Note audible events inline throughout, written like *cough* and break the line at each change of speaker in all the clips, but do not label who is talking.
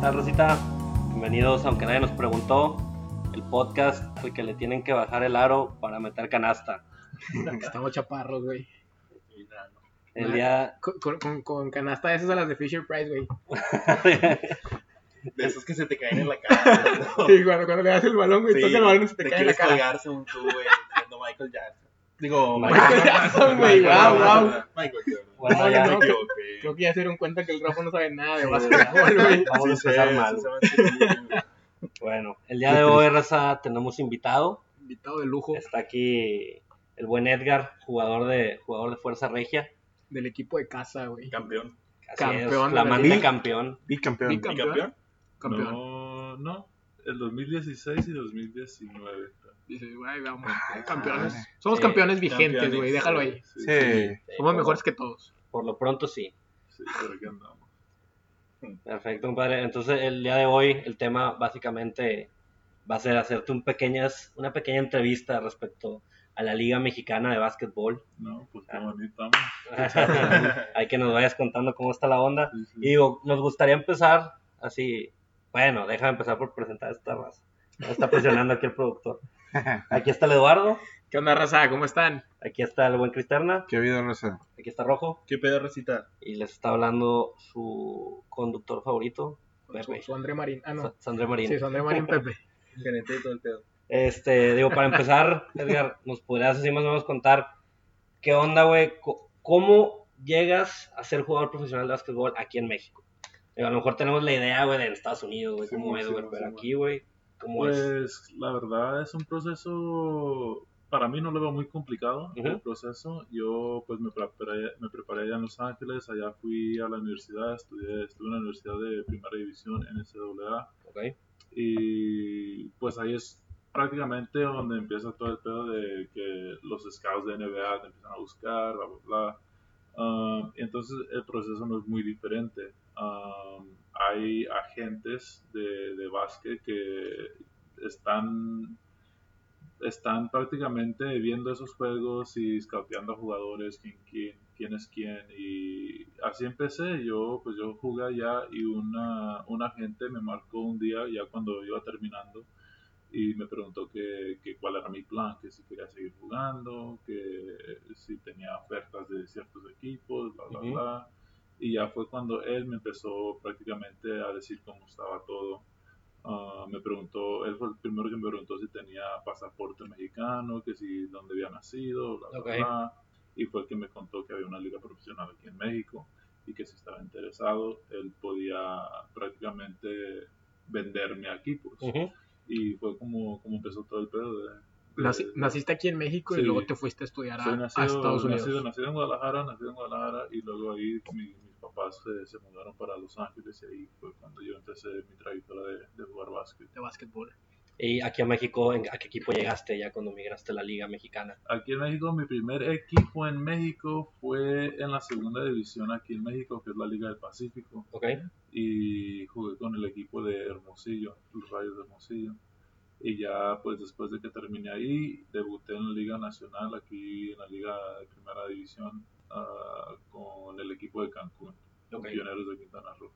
tal, Rosita? Bienvenidos, aunque nadie nos preguntó, el podcast el que le tienen que bajar el aro para meter canasta. *laughs*
Estamos chaparros, güey.
El día...
Con, con- con- con canasta de esas a las de Fisher Price, güey.
De esos que se te caen en la cara. ¿no? *laughs*
Sí, cuando, cuando le das el balón, güey,
Sí,
toca el balón se te,
te
cae en la
quieres
cara.
colgar según tú, güey, siendo Michael Jackson. Digo,
Michael
Jackson, güey, guau, guau.
Michael Jordan.
Bueno,
No,
ya
no,
me equivoqué.
Creo que ya se dieron cuenta que el Rafa no sabe nada de básquetbol, güey.
vamos a empezar mal. Bueno, el día de hoy, Raza, tenemos invitado.
Invitado de lujo
Está aquí el buen Edgar, jugador de, jugador de Fuerza Regia.
del equipo de casa, güey.
Campeón.
Así
Campeón
es, la
liga.
campeón.
Bicampeón.
Bicampeón.
¿Campeón?
Campeón.
No, no. El 2016 y 2019.
Dice, güey, vamos.
Ah,
Campeones. Somos
Sí,
campeones vigentes, güey. Déjalo ahí.
Sí.
Somos
por-
mejores que todos.
Por lo pronto sí.
Sí, por aquí andamos.
Perfecto, compadre. Entonces, el día de hoy, el tema básicamente va a ser hacerte un pequeñas, una pequeña entrevista respecto a la Liga Mexicana de Básquetbol.
No, pues qué
Ah.
bonito. *laughs*
Hay que nos vayas contando cómo está la onda.
Sí, sí.
Y digo, nos gustaría empezar así. Bueno, déjame empezar por presentar esta raza. Está presionando aquí el productor. *laughs* Aquí está el Eduardo.
¿Qué onda, raza? ¿Cómo están?
Aquí está el buen Cristerna.
¿Qué vida, Rosa?
Aquí está Rojo.
¿Qué pedo, Rosita?
Y les está hablando su conductor favorito,
Su,
Pepe.
su André Marín. Ah, no.
Sa- Sandré Marín.
Sí, su André Marín *laughs* Pepe.
Gerente de todo el pedo.
Este, digo, para empezar, *laughs* Edgar, ¿nos podrías así más o menos contar qué onda, güey? ¿Cómo llegas a ser jugador profesional de básquetbol aquí en México? Digo, a lo mejor tenemos la idea, güey, de Estados Unidos, güey,
Sí,
cómo
sí,
es,
sí,
güey,
sí,
pero
sí,
aquí, güey, ¿cómo es?
Pues la verdad es un proceso, para mí no lo veo muy complicado el proceso. Yo pues me preparé, me preparé allá en Los Ángeles, allá fui a la universidad, estudié, estuve en la universidad de primera división NCAA y pues ahí es prácticamente donde empieza todo el pedo de que los scouts de NBA te empiezan a buscar, bla, bla, bla. Um, entonces el proceso no es muy diferente. Um, hay agentes de, de básquet que están, están prácticamente viendo esos juegos y scouteando a jugadores, quién, quién, quién es quién. Y así empecé. Yo, pues yo jugué allá y una, un agente me marcó un día, ya cuando iba terminando, y me preguntó que, que cuál era mi plan, que si quería seguir jugando, que si tenía ofertas de ciertos equipos, bla, bla, bla. Y ya fue cuando él me empezó prácticamente a decir cómo estaba todo. Ah, me preguntó, él fue el primero que me preguntó si tenía pasaporte mexicano, que si dónde había nacido, bla, bla,
Ok.
bla. Y fue el que me contó que había una liga profesional aquí en México y que si estaba interesado, él podía prácticamente venderme aquí, pues.
Ujú.
Y fue como, como empezó todo el pedo de... de-
Naci- naciste aquí en México y
Sí.
luego te fuiste a estudiar a,
soy
a
nacido,
Estados Unidos.
nacido, nacido en Guadalajara, nacido en Guadalajara y luego ahí mi- papás se, se mudaron para Los Ángeles y ahí fue cuando yo empecé mi trayectoria de, de jugar básquet.
de básquetbol.
Y aquí a México, ¿en- ¿a qué equipo llegaste ya cuando migraste a la Liga Mexicana?
Aquí en México, mi primer equipo en México fue en la segunda división aquí en México, que es la Liga del Pacífico.
Ok,
y jugué con el equipo de Hermosillo, los Rayos de Hermosillo. Y ya pues después de que terminé ahí, debuté en la Liga Nacional, aquí en la Liga de Primera División, ah, con el equipo de Cancún,
ok.
Pioneros de Quintana Roo.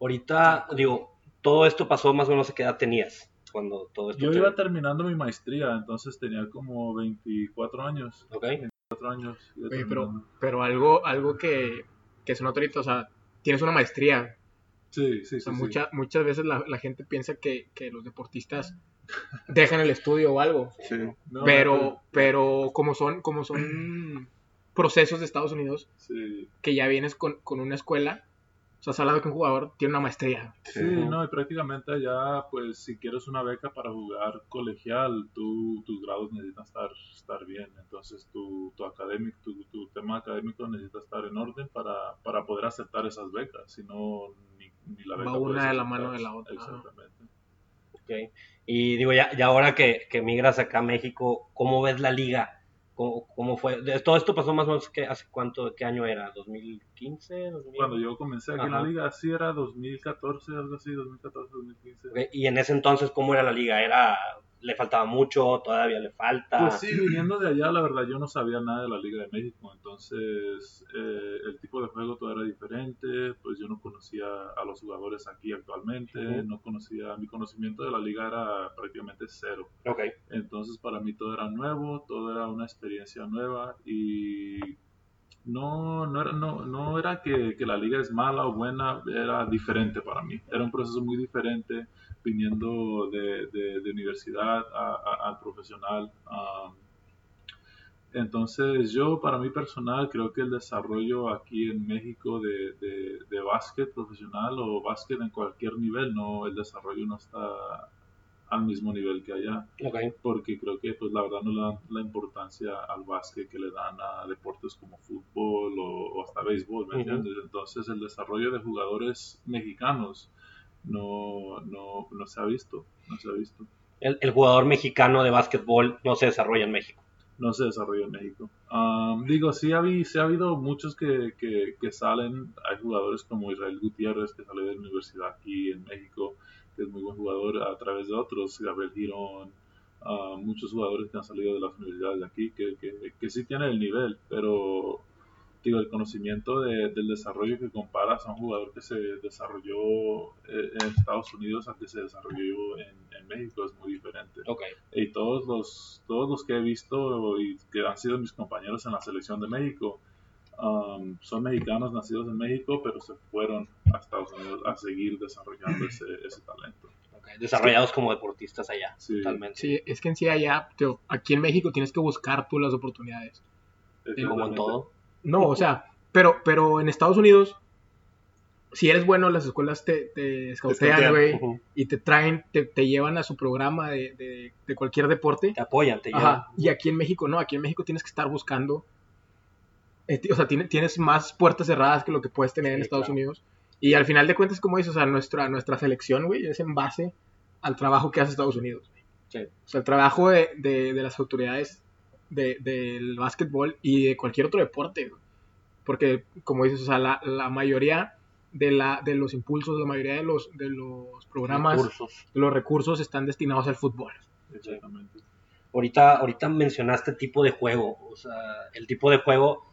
Ahorita, digo, todo esto pasó más o menos a qué edad tenías cuando todo esto
Yo
te-
iba terminando mi maestría, entonces tenía como 24 años.
Ok,
24 años.
Oye, pero, pero algo, algo que, que se nota ahorita, o sea, tienes una maestría.
Sí, sí,
O sea,
sí, sí.
mucha- muchas veces la, la gente piensa que, que los deportistas dejan el estudio o algo.
Sí. No,
pero, pero como son, como son procesos de Estados Unidos,
Sí,
que ya vienes con, con una escuela, o sea, has hablado que un jugador tiene una maestría.
Sí, no, y prácticamente allá, pues si quieres una beca para jugar colegial, tú, tus grados necesitan estar, estar bien. Entonces tu, tu, académico, tu, tu tema académico necesita estar en orden para, para poder aceptar esas becas. Si no, ni, ni la
Va
beca
una
puedes
de la mano de la otra.
Exactamente.
ok. Y digo, ya, ya ahora que, que migras acá a México, ¿cómo ves la liga? ¿Cómo, cómo fue? De- todo esto pasó más o menos, que ¿hace cuánto, qué año era? ¿2015? ¿2000?
Cuando yo comencé aquí en
Ajá.
la liga, sí era 2014, algo así, 2014, 2015.
Ok, Y en ese entonces, ¿cómo era la liga? ¿Era le faltaba mucho, todavía le falta.
Pues sí, viniendo de allá, la verdad, yo no sabía nada de la Liga de México, entonces eh, el tipo de juego todo era diferente, pues yo no conocía a los jugadores aquí actualmente, no conocía, mi conocimiento de la liga era prácticamente cero,
Ok,
entonces para mí todo era nuevo, todo era una experiencia nueva y no, no era, no, no era que, que la liga es mala o buena, era diferente para mí, era un proceso muy diferente viniendo de, de- de universidad a, a- al profesional. um, entonces yo, para mí personal, creo que el desarrollo aquí en México de, de, de básquet profesional o básquet en cualquier nivel, no, el desarrollo no está al mismo nivel que allá porque creo que pues la verdad no le dan la importancia al básquet que le dan a deportes como fútbol o, o hasta béisbol, ¿me entiendes? Entonces el desarrollo de jugadores mexicanos no, no, no se ha visto, no se ha visto,
El, el jugador mexicano de básquetbol no se desarrolla en México.
no se desarrolla en México. Um, digo, sí ha, habi- sí ha habido muchos que, que, que salen, hay jugadores como Israel Gutiérrez que sale de la universidad aquí en México, que es muy buen jugador a través de otros, Gabriel Girón, ah, muchos jugadores que han salido de las universidades de aquí, que, que, que sí tienen el nivel, pero digo, el conocimiento de- del desarrollo que comparas a un jugador que se desarrolló eh, en Estados Unidos a que se desarrolló en, en México es muy diferente
Ok,
y todos los todos los que he visto y que han sido mis compañeros en la selección de México um, son mexicanos nacidos en México pero se fueron a Estados Unidos a seguir desarrollando ese, ese talento.
Desarrollados como deportistas allá,
Sí.
totalmente.
Sí, es que en sí allá, tío, aquí en México tienes que buscar tú las oportunidades.
Como en todo.
No, o sea, pero, pero en Estados Unidos, si eres bueno, las escuelas te, te escautean, güey,
Ujú.
y te traen, te, te llevan a su programa de, de, de cualquier deporte.
Te apoyan, te llevan.
Ajá. Y aquí en México no, aquí en México tienes que estar buscando. eh, o sea, tiene- tienes más puertas cerradas que lo que puedes tener en
Sí,
Estados
claro.
Unidos. Y al final de cuentas, como dices, o sea, nuestra, nuestra selección, güey, es en base al trabajo que hace Estados Unidos.
Sí.
O sea, el trabajo de, de, de las autoridades de- del básquetbol y de cualquier otro deporte. güey. Porque, como dices, o sea, la, la mayoría de, la, de los impulsos, la mayoría de los, de los programas,
Recursos.
de los recursos están destinados al fútbol.
exactamente
Ahorita, ahorita mencionaste tipo de juego, o sea, el tipo de juego,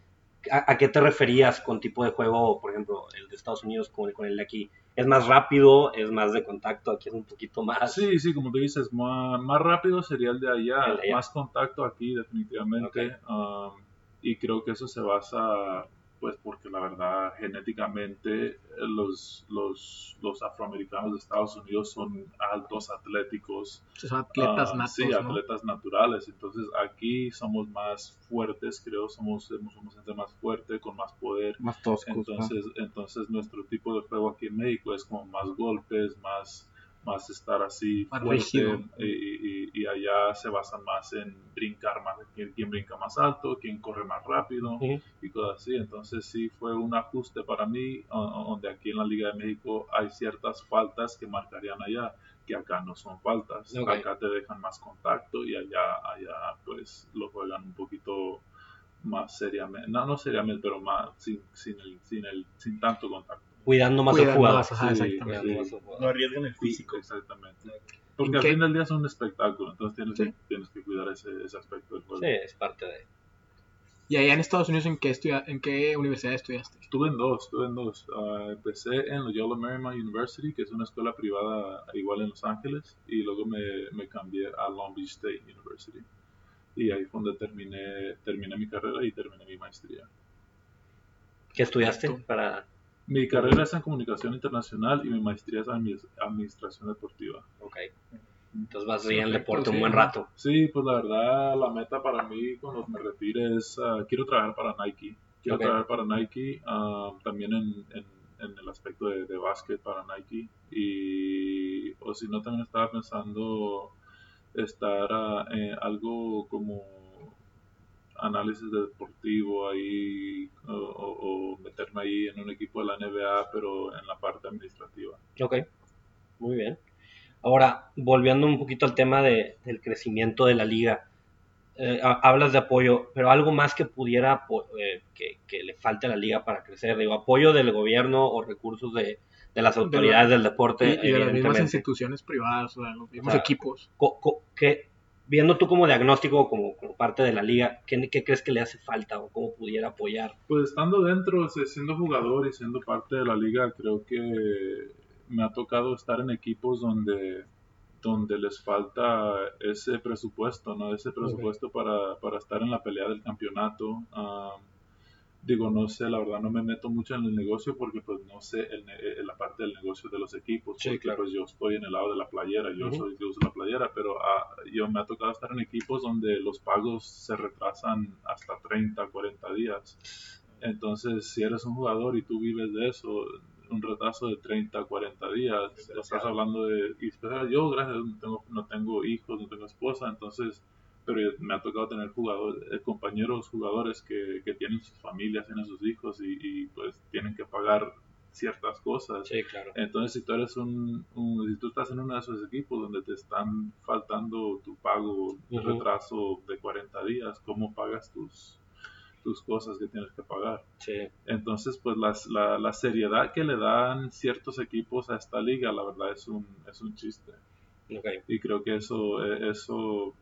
¿a, a qué te referías con tipo de juego, por ejemplo, el de Estados Unidos con, con el de aquí? ¿Es más rápido? ¿Es más de contacto? Aquí es un poquito más.
sí sí como tú dices más, más rápido sería el de allá
El de allá.
más contacto aquí definitivamente um, y creo que eso se basa pues porque la verdad genéticamente eh, los, los, los afroamericanos de Estados Unidos son altos, atléticos,
son atletas natos,
Sí,
¿no?
atletas naturales. Entonces aquí somos más fuertes, creo, somos, somos gente más fuerte, con más poder.
Más toscos. ¿no?
Entonces, entonces nuestro tipo de juego aquí en México es como más golpes, más, más estar así
Más
fuerte.
rígido.
Y, y- y allá se basan más en brincar más, quién, quién brinca más alto, quién corre más rápido y cosas así. Entonces sí fue un ajuste para mí, donde aquí en la Liga de México hay ciertas faltas que marcarían allá, que acá no son faltas. Acá te dejan más contacto y allá, allá pues lo juegan un poquito más seriamente, no, no seriamente, pero más sin, sin, el, sin, el, sin tanto contacto.
Cuidando más al
Cuidando
jugador.
más, ajá,
Sí,
exactamente.
Cuidando más al
No
jugador.
arriesgan el físico.
Exactamente. Porque
¿En
al
qué?
fin del día es un espectáculo, entonces tienes,
Sí.
que, tienes que cuidar ese, ese aspecto del juego.
Sí, es parte de...
Y allá en Estados Unidos, ¿en qué, estudia- en qué universidad estudiaste?
Estuve en dos, estuve en dos. Ah, empecé en Loyola Marymount University, que es una escuela privada igual en Los Ángeles, y luego me, me cambié a Long Beach State University. Y ahí fue donde terminé, terminé mi carrera y terminé mi maestría.
¿Qué estudiaste?
Tú.
Para...
Mi carrera es en comunicación internacional y mi maestría es en admi- administración deportiva.
Ok. Entonces vas a el
Perfecto,
deporte un buen rato.
Sí, pues la verdad, la meta para mí cuando me retire es, ah, quiero trabajar para Nike. Quiero trabajar para Nike, ah, también en, en- en el aspecto de, de básquet para Nike. Y, o si no, también estaba pensando estar ah, en algo como análisis de deportivo ahí, o, o- o meterme ahí en un equipo de la NBA, pero en la parte administrativa.
Ok, muy bien. Ahora, volviendo un poquito al tema de- del crecimiento de la liga, eh, ha- hablas de apoyo, pero algo más que pudiera, eh, que, que le falte a la liga para crecer, digo, apoyo del gobierno o recursos de, de las autoridades del deporte,
Y, y de las mismas instituciones privadas, o sea, los mismos
O sea,
equipos.
Co- co- que, viendo tú como diagnóstico, como, como parte de la liga, ¿qué, qué crees que le hace falta o cómo pudiera apoyar?
Pues estando dentro, siendo jugador y siendo parte de la liga, creo que me ha tocado estar en equipos donde, donde les falta ese presupuesto, ¿no? Ese presupuesto para, para estar en la pelea del campeonato. Am, digo, no sé, la verdad no me meto mucho en el negocio porque pues no sé el ne- eh, la parte del negocio de los equipos,
Sí,
porque
claro.
pues yo estoy en el lado de la playera, yo
Ujú.
soy el que uso la playera, pero ah, yo me ha tocado estar en equipos donde los pagos se retrasan hasta 30, 40 días. Entonces, si eres un jugador y tú vives de eso, un retraso de 30, 40 días, estás hablando de... Y espera, yo, gracias, no tengo, no tengo hijos, no tengo esposa, entonces... Pero me ha tocado tener jugadores, eh, compañeros jugadores que, que tienen sus familias, tienen sus hijos y, y, pues tienen que pagar ciertas cosas.
Sí, claro.
Entonces, si tú eres un, un- si tú estás en uno de esos equipos donde te están faltando tu pago de
Ujú.
retraso de 40 días, ¿cómo pagas tus, tus cosas que tienes que pagar?
Sí,
Entonces, pues las- la, la seriedad que le dan ciertos equipos a esta liga, la verdad es un, es un chiste. Y creo que eso, eh, eso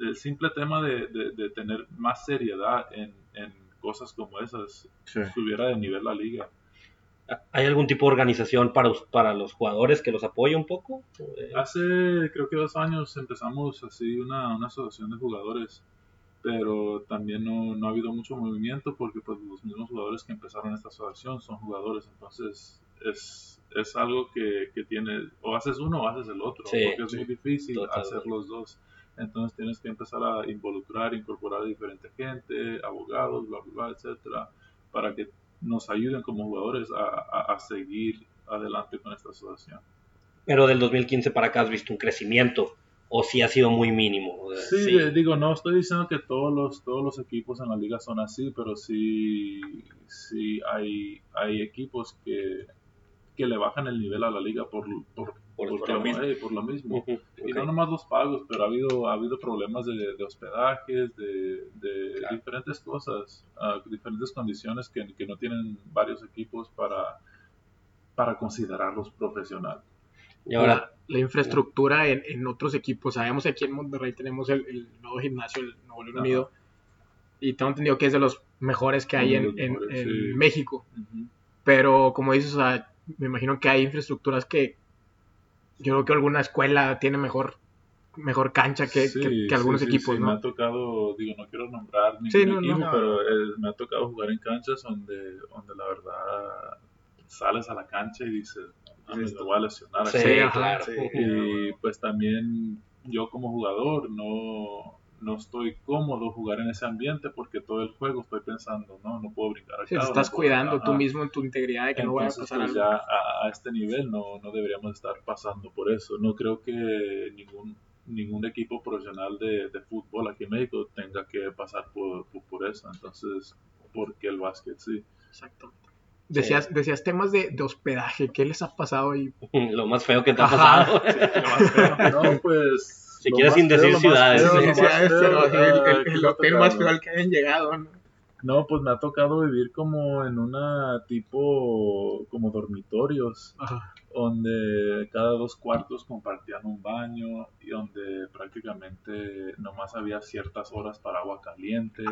el simple tema de, de- de tener más seriedad en, en cosas como esas, subiera de nivel la liga.
¿Hay algún tipo de organización para, para los jugadores que los apoye un poco?
Hace creo que dos años empezamos así una, una asociación de jugadores, pero también no, no ha habido mucho movimiento porque pues los mismos jugadores que empezaron esta asociación son jugadores, entonces es, es algo que, que tiene, o haces uno o haces el otro,
Sí,
porque es
sí,
muy difícil
totalmente.
hacer los dos. Entonces tienes que empezar a involucrar, incorporar a diferente gente, abogados, bla, bla, bla, etcétera, para que nos ayuden como jugadores a, a- a seguir adelante con esta asociación.
Pero del 2015 para acá has visto un crecimiento o si ha sido muy mínimo. Sea,
Sí, eh, digo, no estoy diciendo que todos los, todos los equipos en la liga son así, pero sí, sí hay, hay equipos que, que le bajan el nivel a la liga por, por,
Por- por lo mismo.
eh, por lo mismo.
Ujú,
Y no nomás los pagos, pero ha habido, ha habido problemas de, de hospedajes, de, de
Claro.
diferentes cosas, ah, diferentes condiciones que, que no tienen varios equipos para, para considerarlos profesionales.
Y ahora,
la, la infraestructura en, en otros equipos. Sabemos que aquí en Monterrey tenemos el, el nuevo gimnasio, el Nuevo León. Unido, y tengo entendido que es de los mejores que hay en,
los
en-
mejores,
en
sí.
México. Pero como dices, o sea, me imagino que hay infraestructuras que yo creo que alguna escuela tiene mejor mejor cancha que,
Sí,
que- que algunos
sí, sí,
equipos,
sí, Me
¿no?
ha tocado, digo, no quiero nombrar ningún
Sí, no, no.
equipo, pero eh, me ha tocado jugar en canchas donde, donde la verdad sales a la cancha y dices, "No me voy a lesionar
sí,
aquí".
Claro.
Y pues también yo como jugador no, no estoy cómodo jugar en ese ambiente porque todo el juego estoy pensando, no, no puedo brincar acá. No
estás cuidando tú
ajá.
mismo en tu integridad de que no vaya a pasar
pues
algo.
ya a, a este nivel no, no deberíamos estar pasando por eso. No creo que ningún ningún equipo profesional de, de fútbol aquí en México tenga que pasar por, por, por eso. Entonces, porque el básquet sí.
Exactamente. Decías, decías temas de, de hospedaje, ¿qué les ha pasado ahí? *laughs*
lo más feo que te ha pasado.
No, pues... Lo más feo,
Sí,
lo más
pero sí, el,
ah,
el-
que
el hotel más al que hayan llegado, ¿no?
No, pues me ha tocado vivir como en una tipo, como dormitorios,
Ajá.
donde cada dos cuartos compartían un baño y donde prácticamente nomás había ciertas horas para agua caliente.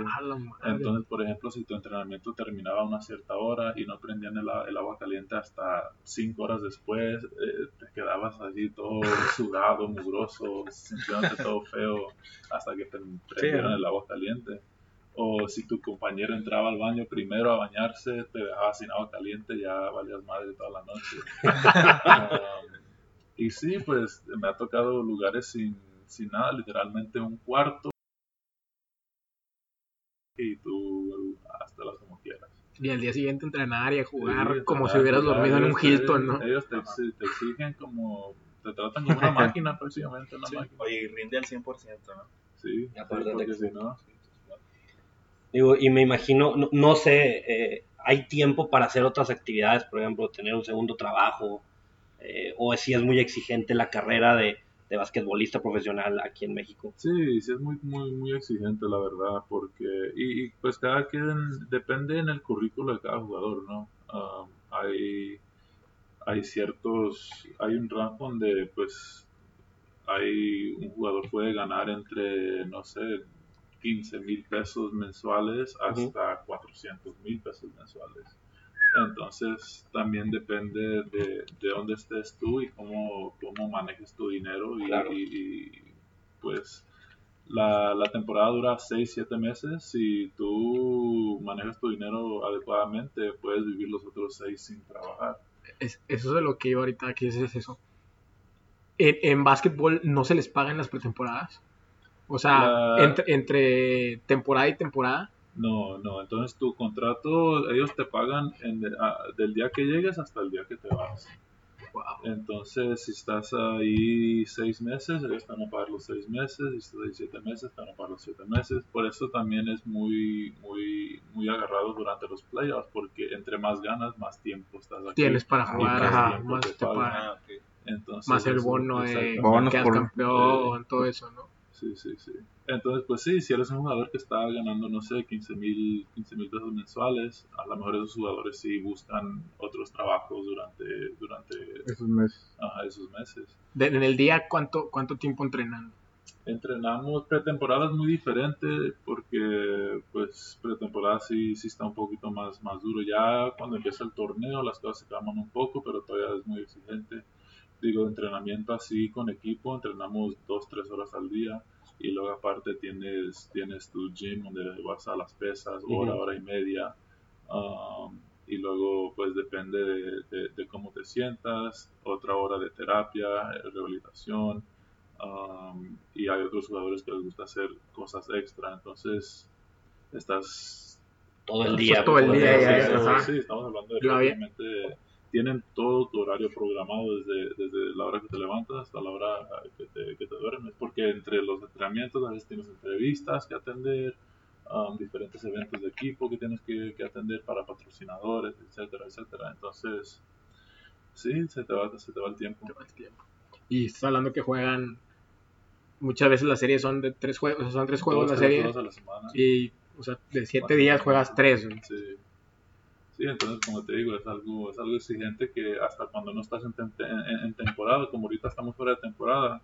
Entonces, por ejemplo, si tu entrenamiento terminaba a una cierta hora y no prendían el, el agua caliente hasta cinco horas después, eh, te quedabas así todo *laughs* sudado, mugroso, sintiéndote todo feo hasta que te prendieran el agua caliente. O si tu compañero entraba al baño primero a bañarse, te dejaba sin agua caliente, ya valías madre toda la noche. Um, *laughs* y sí, pues me ha tocado lugares sin, sin nada, literalmente un cuarto y tú hasta las como quieras.
Y al día siguiente entrenar y a jugar
Sí,
como si hubieras
jugar,
dormido en un
ellos-
Hilton, ¿no?
Ellos te, te exigen como, te tratan como una *laughs* máquina prácticamente, una máquina.
Oye, y rinde al 100%, ¿no?
Sí, sí,
Aparte
porque
que-
si no,
Y me imagino, no, sé, eh, hay tiempo para hacer otras actividades, por ejemplo, tener un segundo trabajo, eh, o si es muy exigente la carrera de de basquetbolista profesional aquí en México.
Sí, sí es muy, muy, muy exigente la verdad, porque, y, y, pues cada quien, depende en el currículo de cada jugador, ¿no? Um, hay, hay ciertos, hay un rango donde pues hay un jugador puede ganar entre, no sé, 15 mil pesos mensuales hasta 400 mil pesos mensuales. Entonces también depende de, de dónde estés tú y cómo, cómo manejes tu dinero y,
Claro.
y- y, pues la, la temporada dura 6, 7 meses. Si tú manejas tu dinero adecuadamente, puedes vivir los otros 6 sin trabajar.
Es- eso es de lo que iba ahorita, que es, es eso. En, en básquetbol no se les pagan las pretemporadas. O sea,
La-
entre, entre temporada y temporada.
No, no, entonces tu contrato, ellos te pagan en de- a- del día que llegues hasta el día que te vas.
Wow.
Entonces, si estás ahí seis meses, ellos te van a pagar los seis meses, si estás ahí siete meses, te van a pagar los siete meses. Por eso también es muy, muy, muy agarrado durante los playoffs, porque entre más ganas, más tiempo estás aquí.
Tienes para
y
jugar,
más
ajá,
tiempo
más
te
te
pagan.
pagan.
Ah, ok.
Entonces,
Más el bono de quedas
por-
campeón, todo eso, ¿no?
Sí, sí, sí. Entonces, pues sí, si eres un jugador que está ganando, no sé, 15 mil 15 mil pesos mensuales, a lo mejor esos jugadores sí buscan otros trabajos durante, durante
Esos meses.
ajá, esos meses.
De- en el día, ¿cuánto, ¿cuánto tiempo entrenan?
Entrenamos pretemporada es muy diferente porque pues pretemporada sí, sí está un poquito más, más duro. Ya cuando empieza el torneo las cosas se calman un poco, pero todavía es muy exigente. Digo, entrenamiento así con equipo, entrenamos dos, tres horas al día y luego aparte tienes, tienes tu gym donde vas a las pesas, hora, hora y media. Um, y luego pues depende de, de- de cómo te sientas, otra hora de terapia, eh, rehabilitación. Um, y hay otros jugadores que les gusta hacer cosas extra, entonces estás
Todo el día.
todo el
pues,
día,
sí,
ya,
sí,
ya,
sí.
ajá.
Sí, estamos hablando de tienen todo tu horario programado desde, desde la hora que te levantas hasta la hora que te, que te duermes, porque entre los entrenamientos a veces tienes entrevistas que atender, um, diferentes eventos de equipo que tienes que, que atender para patrocinadores, etcétera, etcétera. Entonces, sí, se te va, se te va el tiempo.
Te va el tiempo. Y estás hablando que juegan. Muchas veces las series son de tres juegos, o sea, son tres juegos
Dos,
la
tres
serie.
a la semana.
Y, o sea, de siete días juegas tres.
Sí. Sí, entonces como te digo, es algo, es algo exigente que hasta cuando no estás en, tem- en- en temporada, como ahorita estamos fuera de temporada,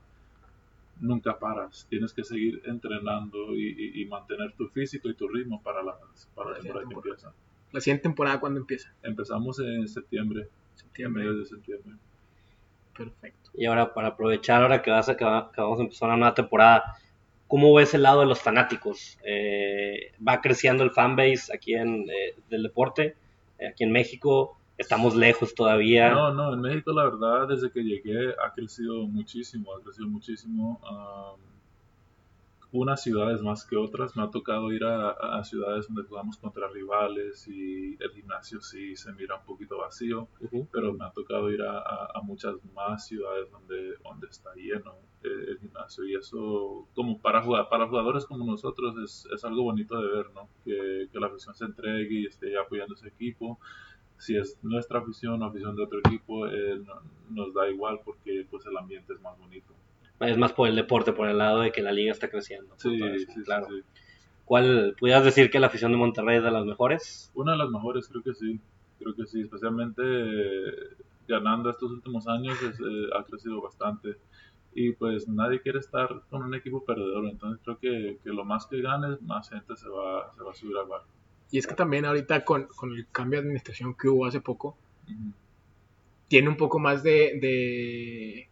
nunca paras. Tienes que seguir entrenando y, y- y mantener tu físico y tu ritmo para la, para la
Para la
temporada que empieza.
La siguiente temporada, ¿cuándo empieza?
Empezamos en septiembre, en
Septiembre.
mediados de septiembre.
Perfecto.
Y ahora, para aprovechar, ahora que, vas a, que va- que vamos a empezar una nueva temporada, ¿cómo ves el lado de los fanáticos? Eh, va creciendo el fanbase aquí en, eh, del deporte, aquí en México, estamos lejos todavía.
No, no, en México la verdad desde que llegué ha crecido muchísimo, ha crecido muchísimo. am, unas ciudades más que otras, me ha tocado ir a, a ciudades donde jugamos contra rivales y el gimnasio sí se mira un poquito vacío, pero me ha tocado ir a, a- a muchas más ciudades donde, donde está lleno eh, el gimnasio y eso como para jugar, para jugadores como nosotros es, es algo bonito de ver, ¿no? Que, que la afición se entregue y esté apoyando ese equipo si es nuestra afición o afición de otro equipo, eh, no- nos da igual porque pues el ambiente es más bonito.
Es más por el deporte, por el lado de que la liga está creciendo.
Sí, sí,
eso,
sí,
claro.
sí.
¿Cuál, pudieras decir que la afición de Monterrey es de las mejores?
Una de las mejores, creo que sí. Creo que sí, especialmente eh, ganando estos últimos años es, eh, ha crecido bastante. Y pues nadie quiere estar con un equipo perdedor, entonces creo que, que lo más que ganes, más gente se va, se va a subir al barco.
Y es que también ahorita con, con el cambio de administración que hubo hace poco,
Ujú.
tiene un poco más de, de,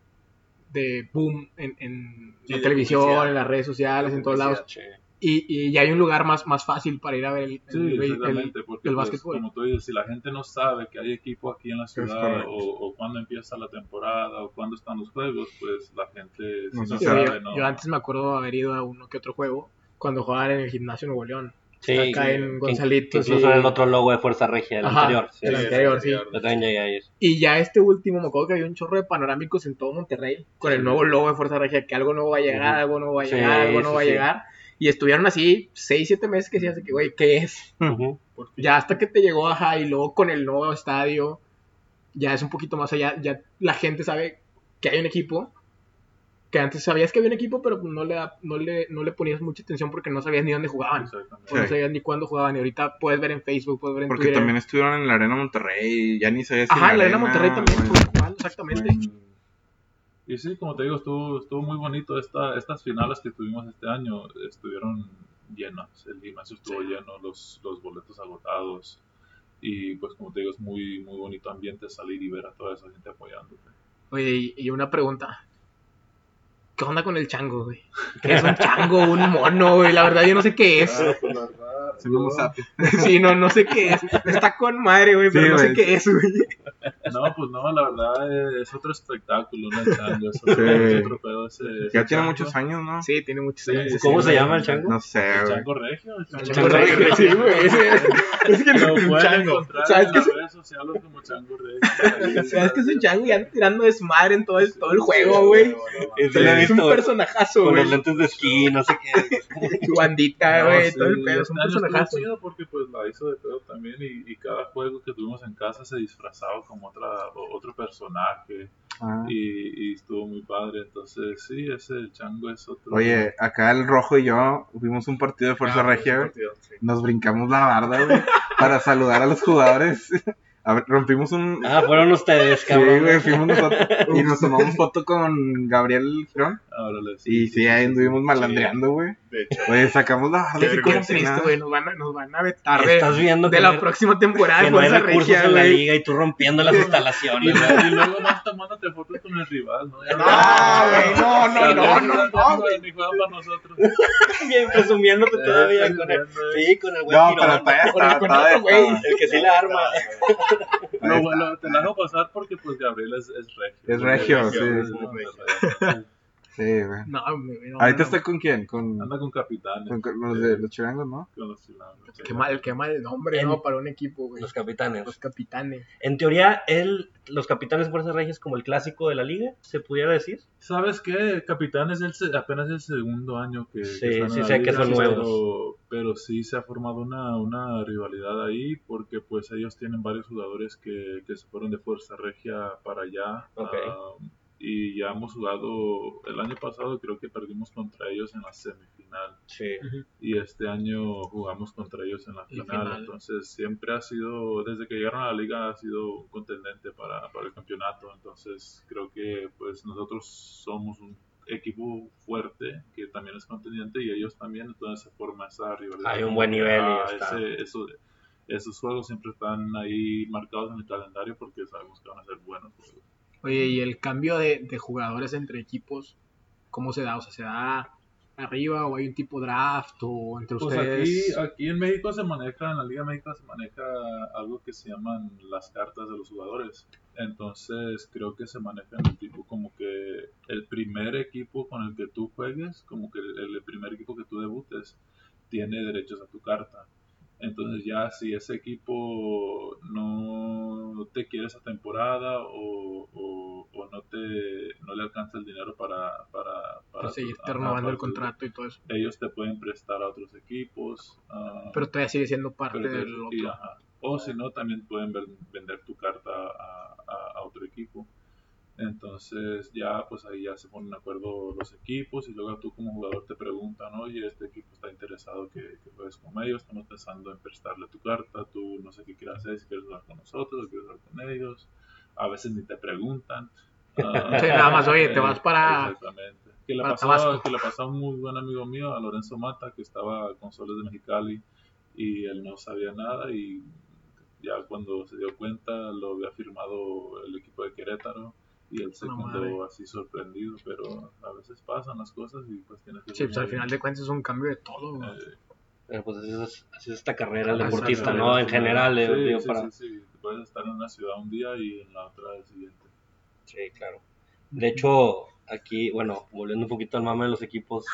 de boom en, en
Sí,
la televisión, en las redes sociales, en todos lados.
Sí.
Y, y ya hay un lugar más, más fácil para ir a ver el,
Sí,
el- el-
exactamente, porque
el
pues,
básquetbol.
como tú dices, si la gente no sabe que hay equipo aquí en la ciudad o, o cuándo empieza la temporada o cuándo están los juegos, pues la gente si
No sabe,
yo,
no.
yo antes me acuerdo haber ido a uno que otro juego cuando jugaban en el gimnasio Nuevo León.
Sí,
acá
que-
en Gonzalito.
que incluso
sí.
el otro logo de Fuerza Regia, el
Ajá,
anterior. Sí,
el anterior,
sí,
sí.
Yo también llegué a ir.
Y ya este último, me acuerdo que había un chorro de panorámicos en todo Monterrey con el nuevo logo de Fuerza Regia, que algo no va a llegar, algo no va a llegar, algo no
sí,
va a llegar. Y estuvieron así 6, 7 meses que decías de que, güey, ¿qué es? Ya hasta que te llegó ajá, y luego con el nuevo estadio, ya es un poquito más allá, ya la gente sabe que hay un equipo que antes sabías que había un equipo, pero no le, no le, no le ponías mucha atención porque no sabías ni dónde jugaban. O no sabías ni cuándo jugaban. Y ahorita puedes ver en Facebook, puedes ver en
Porque
Twitter.
también estuvieron en la Arena Monterrey. Ya ni sabía si
Ajá, en la Arena Monterrey también
o-
estuvieron jugando, exactamente.
Y sí, como te digo, estuvo, estuvo muy bonito. Esta, estas finales que tuvimos este año estuvieron llenas. El gimnasio estuvo lleno, los, los boletos agotados. Y pues como te digo, es muy, muy bonito ambiente salir y ver a toda esa gente apoyándote.
Oye, y una pregunta. ¿Qué onda con el chango, güey? ¿Qué es un chango, un mono, güey? La verdad yo no sé qué es.
Ah, pues
Sí, no
no, sé qué es. Está con madre, güey, pero
Sí,
no sé
güey.
qué es, güey.
No, pues no, la verdad es otro espectáculo, ¿no? El *laughs* chango, es otro,
Sí.
es otro pedo ese. ese
Ya tiene
chango.
muchos años, ¿no?
Sí, tiene muchos
Sí,
años.
¿Cómo
sí,
se llama el chango?
No sé,
El chango regio. El chango,
El chango regio, sí, güey. *laughs* Es que no
Lo
es un
pueden
chango.
encontrar
¿Sabes
en
qué
las
es?
redes sociales como chango regio.
¿Sabes qué es un chango? Y anda tirando desmadre en todo el, todo el juego, güey. Es un
visto, güey.
personajazo,
Con
güey.
los lentes de esquí, no sé qué. *laughs*
Su bandita, güey, todo el pedo. Es un personajazo.
porque pues la hizo de pedo también y, y cada juego que tuvimos en casa se disfrazaba como otra, otro personaje
Ah.
y, y estuvo muy padre. Entonces sí, ese el chango es otro.
Oye, acá el Rojo y yo vimos un partido de Fuerza
Ah,
Regia,
partido, sí.
Nos brincamos la barda, güey, para saludar a los jugadores. *laughs* A ver, rompimos un...
Ah, fueron ustedes,
Sí,
cabrón.
güey, fuimos nosotros y nos tomamos foto con Gabriel Girón.
Órale,
Y sí, ahí anduvimos malandreando, güey.
De hecho,
sacamos la barda
Qué
así
Qué
como si
triste,
nada.
güey. Nos van a, nos van a vetar de,
Estás viendo
de
que
la
no-
próxima temporada
que
de
no hay
Fuerza
recursos
Regia,
en la
güey.
liga y tú rompiendo las instalaciones, *laughs* güey.
luego- y luego vas tomándote fotos con el rival, ¿no? Ya
No, güey, no, no, no, no, no, güey.
Ni juegan para nosotros.
Bien presumiéndote todavía
Sí,
con el,
sí.
con el güey
No, pero todavía
Con el
está,
contrato,
todavía
güey.
está.
El que sí la arma.
No, bueno, te la dejo pasar porque pues Gabriel es, es regio.
Es regio, sí,
es
sí.
regio.
Sí, güey.
No, güey, no,
Ahorita
no.
está con quién? Con,
Anda con capitanes.
con- con los de los chilangos, ¿no?
Con los chilangos.
Qué mal, qué mal nombre,
En-
¿no? Para un equipo, güey.
Los capitanes.
Los capitanes.
En teoría, él, los capitanes de Fuerzas Regias como el clásico de la liga, se pudiera decir.
¿Sabes qué? Capitán es el, apenas el segundo año que,
Sí,
que están en
sí
la
sé que son
pero-
nuevos.
Pero, sí se ha formado una, una rivalidad ahí porque pues ellos tienen varios jugadores que, que se fueron de Fuerza Regia para allá.
Ok.
ah, y ya hemos jugado, el año pasado creo que perdimos contra ellos en la semifinal
Sí.
y este año jugamos contra ellos en
la
final.
final.
Entonces siempre ha sido, desde que llegaron a la liga, ha sido un contendente para, para el campeonato. Entonces creo que pues nosotros somos un equipo fuerte que también es contendiente y ellos también, entonces se forma esa rivalidad.
Hay un buen nivel y
Ah,
está.
ese- eso- esos juegos siempre están ahí marcados en el calendario porque sabemos que van a ser buenos juegos.
Oye, y el cambio de, de jugadores entre equipos, ¿cómo se da? O sea, ¿se da arriba o hay un tipo draft o entre
Pues aquí,
ustedes?
aquí en México se maneja, en la Liga México se maneja algo que se llaman las cartas de los jugadores. Entonces creo que se maneja en el tipo como que el primer equipo con el que tú juegues, como que el, el primer equipo que tú debutes, tiene derechos a tu carta. Entonces ya si ese equipo no te quiere esa temporada o, o- o no te no le alcanza el dinero para para, para tu-
seguirte renovando el contrato y todo eso.
ellos te pueden prestar a otros equipos. ah,
Pero todavía sigue siendo parte del otro.
ajá. O si no, también pueden vender tu carta a, a- a otro equipo. Entonces ya, pues ahí ya se ponen de acuerdo los equipos y luego tú como jugador te preguntan, oye, este equipo está interesado que, que juegues con ellos, estamos pensando en prestarle tu carta, tú no sé qué quieres hacer, si quieres jugar con nosotros o quieres jugar con ellos. A veces ni te preguntan. *laughs* Ah,
Sí, nada más, oye, te
eh,
vas para-
Exactamente. Que le pasó, que le pasó a un muy buen amigo mío, a Lorenzo Mata, que estaba con Soles de Mexicali y él no sabía nada y ya cuando se dio cuenta lo había firmado el equipo de Querétaro y él se
No
quedó
mames.
así sorprendido, pero a veces pasan las cosas y pues tienes que
Sí, pues al final de cuentas es un cambio de todo. güey.
eh,
Pero pues así es, así es esta carrera, el
Así es
deportista, ¿no? En general, eh,
sí,
digo,
sí,
para...
sí, sí. Puedes estar en una ciudad un día y en la otra el siguiente.
Sí, claro. De hecho, aquí, bueno, volviendo un poquito al mame de los equipos,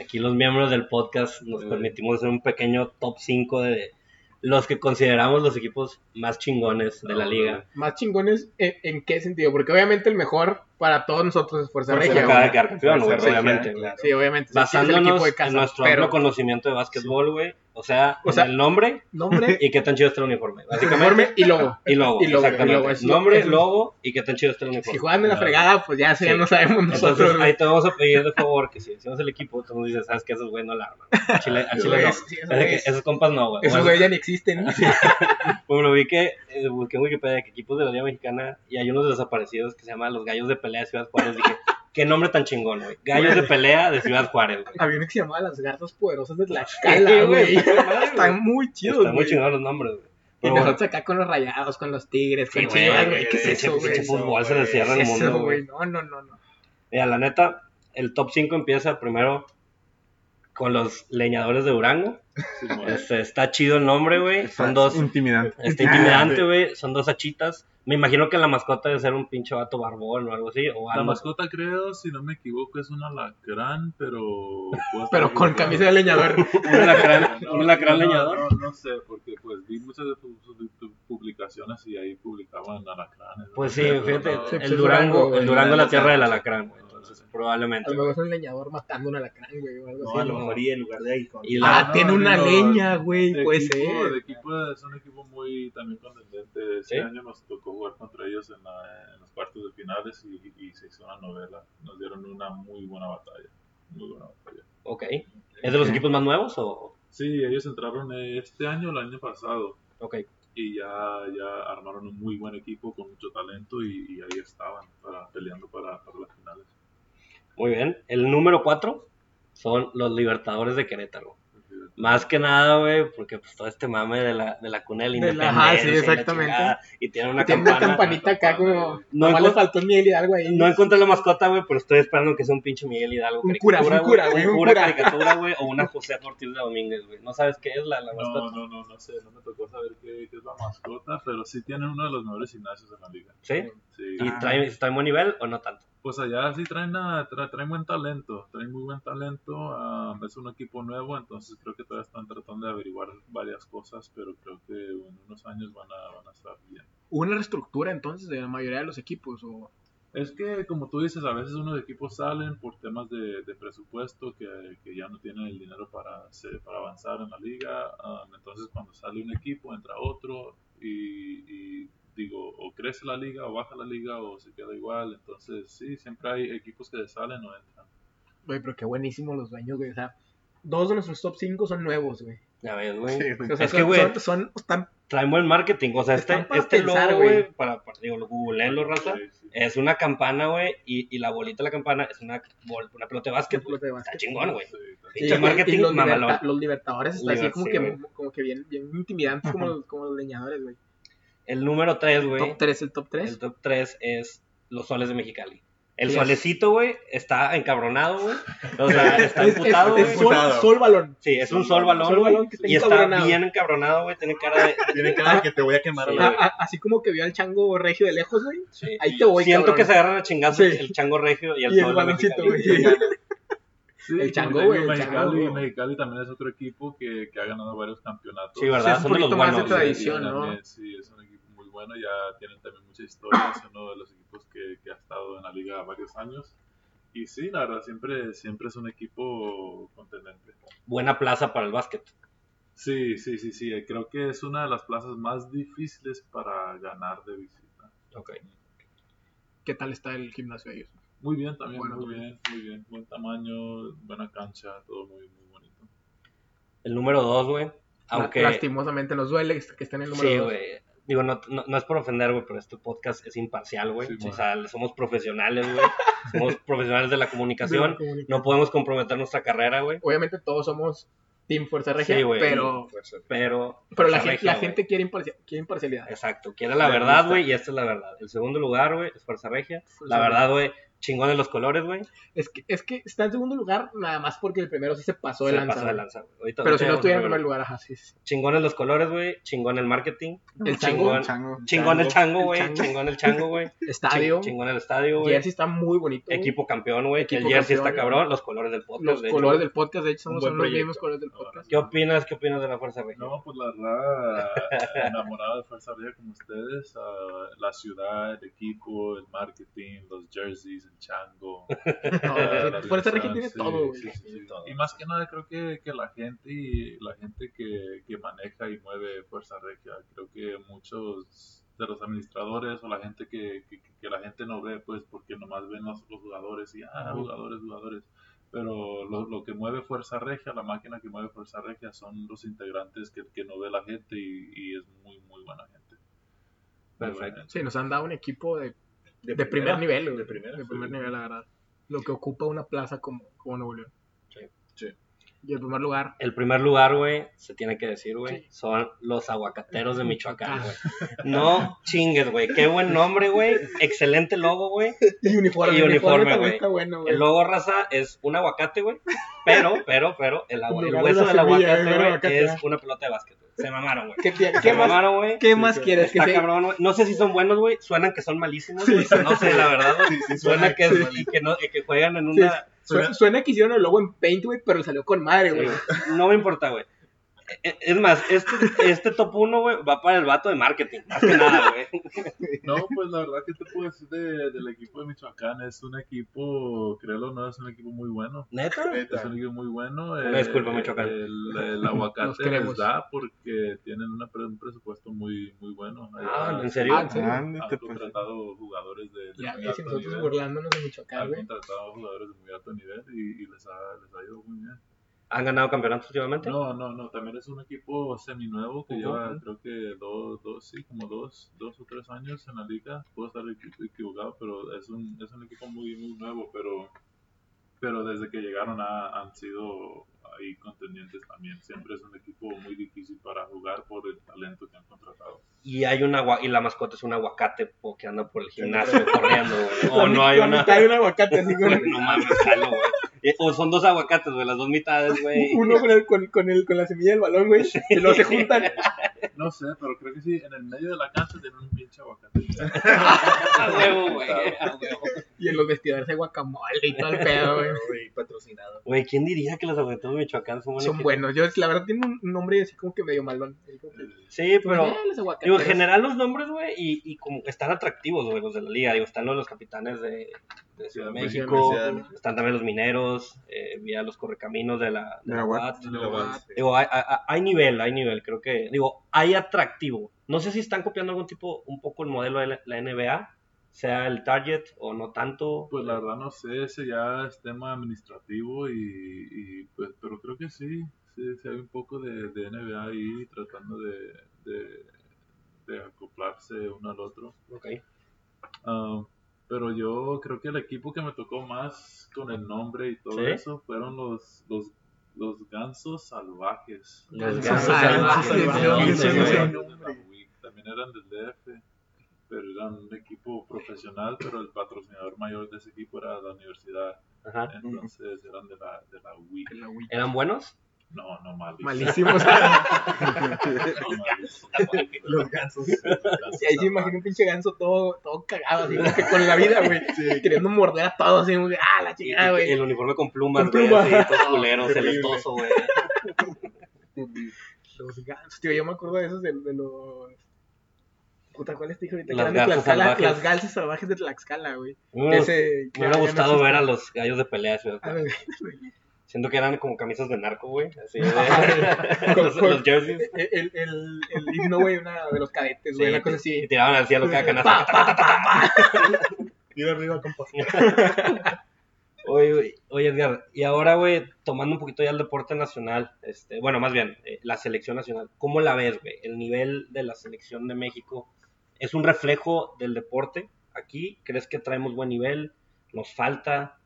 aquí los miembros del podcast nos
Eh.
permitimos hacer un pequeño top 5 de los que consideramos los equipos más chingones de la
No,
liga.
Más chingones, ¿en, en qué sentido? Porque obviamente el mejor para todos nosotros es Fuerza Regia.
Acaba de quedar campeón, güey, obviamente.
claro.
Sí, obviamente. sí,
Basándonos en nuestro
pero-
amplio conocimiento de básquetbol, güey, O sea,
O sea,
el nombre
Nombre,
y qué tan chido está el uniforme. Básicamente.
y logo.
Y logo,
Y logo,
exactamente.
y logo, es
nombre,
es lo-
logo y qué tan chido está el uniforme.
Si juegan de la fregada, pues ya eso ya
Sí.
no sabemos nosotros.
Entonces, ahí te vamos a pedir de favor que si decimos el equipo, tú nos dices, sabes que esos güey no la arman. Chile, a Chile no.
sí, esos
Es de que
güeyes-
esos compas no, güey.
Esos güeyes ya ni existen. *laughs*
Bueno, vi que eh, busqué en Wikipedia que equipos de la Liga Mexicana y hay unos desaparecidos que se llaman los Gallos de Pelea de Ciudad Juárez. Dije, qué nombre tan chingón, güey. Gallos de Pelea de Ciudad Juárez, güey.
Había uno que se llamaba Las Garras Poderosas de Tlaxcala, güey. Están
güey.
muy chidos,
Están muy
güey.
chingones los nombres, güey.
Y nosotros acá con los rayados, con los tigres, con
güey, güey,
güey. ¿Qué es
pinche-
eso, güey?
pinche fútbol se
güey.
le cierra
¿Qué
el mundo, güey.
güey? No, no, no, no.
Mira, la neta, el top 5 empieza primero con los leñadores de Durango. Este, está chido el nombre, güey. Son
Está
dos,
Intimidante.
está intimidante, güey. Son dos hachitas. Me imagino que la mascota debe ser un pinche vato barbón o algo así. O
La
algo.
mascota, creo, si no me equivoco, es un alacrán, pero.
Pero con camisa de leñador. *laughs* *laughs*
Un alacrán,
No,
un alacrán
no,
leñador.
No, no sé, porque pues vi muchas de tus tus publicaciones y ahí publicaban alacranes.
Pues sí, fíjate,
Sí, pues
el Durango,
Durango,
el. Durango la tierra del alacrán, Entonces,
A
probablemente.
lo mejor es un leñador matando un alacrán, güey, o algo
No,
así.
a lo
¿no?
mejor y en lugar de ahí.
Y la-
Ah,
no,
tiene una
digo,
leña, güey,
de
puede
equipo-
ser.
de equipo es un equipo muy también contendente. Este
¿Sí?
año nos tocó jugar contra ellos en, la- en los cuartos de finales y, y se hizo una novela. Nos dieron una muy buena batalla. Muy buena batalla.
Ok. ¿Es de los equipos más nuevos o...?
Sí, ellos entraron este año o el año pasado.
Ok.
y ya, ya armaron un muy buen equipo con mucho talento y, y ahí estaban para, peleando para, para las finales.
Muy bien. El número 4 son los Libertadores de Querétaro. Más que nada, güey, porque pues todo este mame de la, de la cuna de la
De la-
independencia.
ajá, sí,
y la
exactamente.
chingada, Y tiene una
Tiene una campanita acá como.
No
Nomás le faltó el Miguel Hidalgo ahí.
No encontré la mascota, güey, pero estoy esperando que sea un pinche Miguel Hidalgo.
Un cura, un
caricatura,
cura, güey, un
cura
cura.
caricatura, güey, o una *laughs* José Ortiz de Domínguez, güey. ¿No sabes qué es la, la
No,
mascota?
no, no, no sé, no me tocó saber qué, qué es la mascota, pero sí tienen uno de los mejores gimnasios en la liga.
¿Sí?
Sí.
¿Y
Ah.
trae, está en buen nivel o no tanto?
Pues allá sí traen, a- tra- traen buen talento, traen muy buen talento, ah, es un equipo nuevo, entonces creo que todavía están tratando de averiguar varias cosas, pero creo que en unos años van a, van a estar bien.
Hubo una reestructura entonces de la mayoría de los equipos. O...
Es que, como tú dices, a veces unos equipos salen por temas de, de presupuesto que, que ya no tienen el dinero para, hacer- para avanzar en la liga. um, entonces, cuando sale un equipo, entra otro y, y digo, o crece la liga, o baja la liga, o se queda igual. Entonces, sí, siempre hay equipos que salen o entran.
Güey, pero qué buenísimos los dueños, güey. O sea, dos de nuestros top 5 son nuevos, güey.
Ya ves, güey.
Sí, güey.
O sea,
Es
son,
que, güey,
son, son- están-
traen buen marketing. O sea, este, este
pensar,
logo,
güey.
para, para, digo, lo googleenlo, raza.
Sí, sí.
Es una campana, güey, y, y la bolita de la campana es una, bol- una pelota de básquet, güey.
Pelota de
Está chingón, güey.
Y-
marketing
y los, liberta- los libertadores está así
Liber-
como
sí,
que, como que bien, bien intimidantes como, los- como los leñadores, güey.
El número 3, güey.
Top 3, el top 3.
El top 3 es los soles de Mexicali. El
Sí,
solecito, güey, está encabronado, güey. O sea, *laughs* está
Es- es-
emputado,
es
güey.
sol, sol balón.
Sí, es un sol balón,
Sol
güey.
balón que está
Y está
encabronado.
bien encabronado, güey. Tiene cara de... *laughs*
Tiene cara de que te voy a quemar.
Sí,
güey.
A- así como que vio al chango regio de lejos, güey.
Sí.
Ahí te voy,
Siento
cabrón.
que se agarran a chingazos
Sí.
el chango regio y el,
Y el
sol de
baloncito,
Mexicali.
güey.
Sí,
El Chango, güey, el
Mexicali,
Chango.
Mexicali también es otro equipo que, que ha ganado varios campeonatos.
Sí, ¿verdad?
es un poquito más de.
Sí,
tradición, ¿no?
Sí, es un equipo bueno, ya tienen también mucha historia, es uno de los equipos que, que ha estado en la liga varios años. Y sí, la verdad, siempre, siempre es un equipo contendente.
Buena plaza para el básquet.
Sí, sí, sí, sí, creo que es una de las plazas más difíciles para ganar de visita.
Ok.
¿Qué tal está el gimnasio de ellos?
Muy bien también,
Bueno,
muy bien, muy bien. Buen tamaño, buena cancha, todo muy, muy bonito.
El número 2, güey. Aunque...
Lastimosamente nos duele que esté en el número
Sí,
dos.
güey. Digo, no, no, no es por ofender, güey, pero este podcast es imparcial, güey.
Sí,
o sea, somos profesionales, güey. *laughs* somos profesionales de la comunicación. No podemos comprometer nuestra carrera, güey.
Obviamente todos somos Team Fuerza Regia,
Sí, güey.
pero,
Pero.
pero la, gente,
Regia,
la gente quiere, imparcia- quiere imparcialidad.
Exacto, quiere la
Me
verdad, güey, y esta es la verdad. El segundo lugar, güey, es Fuerza Regia.
Fuerza
La verdad, güey, chingón de los colores, güey.
Es que, es que está en segundo lugar nada más porque el primero sí se pasó
Se
de lanza.
pasó de lanza, güey. Ahorita-
Pero
ahorita
si no estuviera en primer lugar, ajá, sí. sí.
Chingón en los colores, güey. Chingón el marketing.
El
Chingón.
chango.
Chingón el chango, güey. Chingón el chango, güey.
estadio,
Ching- Chingón el estadio, güey.
jersey está muy bonito.
Equipo campeón, güey. El jersey
campeón,
está cabrón. Los colores del podcast.
Los
de
colores
hecho.
del podcast, de hecho, son los mismos colores del podcast.
¿Qué opinas? ¿Qué opinas de la Fuerza Regia?
No, pues la verdad, enamorado de Fuerza Regia como ustedes, ah, la ciudad, el equipo, el marketing, los jerseys, el chango. *laughs*
No,
dirección,
tiene
sí,
todo, güey.
sí, sí, sí.
todo.
Y más que nada creo que, que la gente y la gente que, que maneja y mueve Fuerza Regia, creo que muchos de los administradores o la gente que, que, que la gente no ve, pues porque nomás ven los, los jugadores y, ah, jugadores, jugadores. Pero lo, lo que mueve Fuerza Regia, la máquina que mueve Fuerza Regia son los integrantes que, que no ve la gente y, y es muy, muy buena gente.
Perfecto.
Sí, nos han dado un equipo de, de, primer nivel, güey.
De primera.
De
sí.
primer nivel, la verdad. Lo que ocupa una plaza como, como Nuevo León. Y en primer lugar,
El primer lugar, güey, se tiene que decir, güey,
Sí.
son los aguacateros de Michoacán, güey. No chingues, güey. Qué buen nombre, güey. Excelente logo, güey.
y uniforme,
Y
el
uniforme, güey.
bueno.
El logo raza es un aguacate, güey. Pero, pero, pero, el, agua- el hueso del aguacate,
güey,
es
ah.
una pelota de básquet. güey. Se mamaron, güey.
¿Qué,
Se
qué más,
mamaron, güey.
¿qué más quieres? Que
Está
se-
cabrón, güey. No sé si son buenos, güey. Suenan que son malísimos, güey.
sí.
No sé, la verdad, güey.
Sí,
Suena que, y que, no, que juegan en una...
Suena, suena que hicieron el logo en Paint, güey, pero salió con madre, güey.
No me importa, güey. E- Es más, este, este top 1, güey, va para el vato de marketing. Más que nada, güey.
No, pues la verdad que te puedo decir de- del equipo de Michoacán, es un equipo, créelo o no, es un equipo muy bueno.
¿Neta?
Es un equipo muy bueno.
Una disculpa, Michoacán.
El, el aguacate les da porque tienen una pre- un presupuesto muy, muy bueno.
Ah, ¿en serio?
Ah, ¿en serio?
Ándate,
Han contratado jugadores de, de
Ya,
muy alto
nosotros
nivel.
burlándonos de Michoacán,
Han contratado jugadores de muy alto nivel y, y les, ha, les ha ido muy bien.
¿Han ganado campeonatos últimamente?
No, no, no, también es un equipo seminuevo que lleva creo que dos, dos, sí, como dos, dos o tres años en la liga. Puedo estar equi- equivocado, pero es un, es un equipo muy, muy nuevo, pero, pero desde que llegaron ha- han sido ahí contendientes también. Siempre es un equipo muy difícil para jugar por el talento que han contratado.
Y hay un agua y la mascota es un aguacate que anda por el gimnasio corriendo. *laughs* O no hay una.
de un aguacate, *laughs* así.
No mames, güey. Eh, O son dos aguacates, güey, las dos mitades, güey. *laughs*
Uno con, el, con, con, el, con la semilla del balón, güey. *laughs* Y luego se juntan.
No sé, pero creo que sí, en el medio de la cancha tienen un pinche aguacate. *laughs*
A huevo, güey. a huevo.
Y en los vestidores hay guacamole y todo el pedo, *laughs* güey.
Patrocinado.
Güey, ¿quién diría que los aguacateros de Michoacán son, buen
Son buenos. Yo, la verdad, tienen un nombre así como que medio malón.
Sí, pero.
Eh,
Digo, en general los nombres, güey, y, y como que están atractivos, güey, los de la liga. Digo, están los, los capitanes de, de Ciudad de
de
México,
México.
están también los mineros, eh, vía los correcaminos de la, de
De
la
sí.
Digo, hay, hay, hay nivel, hay nivel, creo que, digo, hay atractivo. No sé si están copiando algún tipo, un poco el modelo de la, la NBA, sea el target o no tanto.
Pues la verdad no sé, ese ya es tema administrativo y, y, pues, pero creo que sí, sí, sí hay un poco de, de NBA ahí tratando de, de, de acoplarse uno al otro.
Ok.
Ah, pero yo creo que el equipo que me tocó más con el nombre y todo
¿Sí?
eso fueron los, los, los gansos salvajes.
Los
Gansos salvajes,
También eran del DF, pero eran un equipo profesional, pero el patrocinador mayor de ese equipo era la universidad.
Ajá.
Entonces eran de la, de la WIC.
¿Eran buenos?
No, no malísimos.
Malísimos. *laughs*
Los gansos.
Y ahí se imagina un pinche ganso todo, todo cagado, así como que con la vida, güey. Queriendo morder a todos, así como que, ah, la chingada, güey.
el uniforme con plumas, güey,
plumas.
así, todos *laughs* culeros,
Terrible.
celestoso, güey. *laughs*
Los gansos, tío, yo me acuerdo de esos de, de los. Puta, ¿cuáles te dije ahorita? Que
Las
eran de
garzas
Tlaxcala,
salvajes.
las galsas salvajes de Tlaxcala, güey. Ese.
Me hubiera gustado ver a los gallos de pelea Ciudad
Ah,
Juárez. Siento que eran como camisas de narco, güey. Así de... *laughs* Los, los jerseys.
El, el, el himno, güey, una de los cadetes, güey,
Sí,
una cosa así.
Y tiraban al cielo cada canasta.
Pa, pa, pa, *laughs*
arriba, compa. *laughs*
Oye, güey, oye, Edgar, y ahora, güey, tomando un poquito ya el deporte nacional, este, bueno, más bien, eh, la selección nacional, ¿cómo la ves, güey? El nivel de la selección de México es un reflejo del deporte aquí. ¿Crees que traemos buen nivel? ¿Nos falta?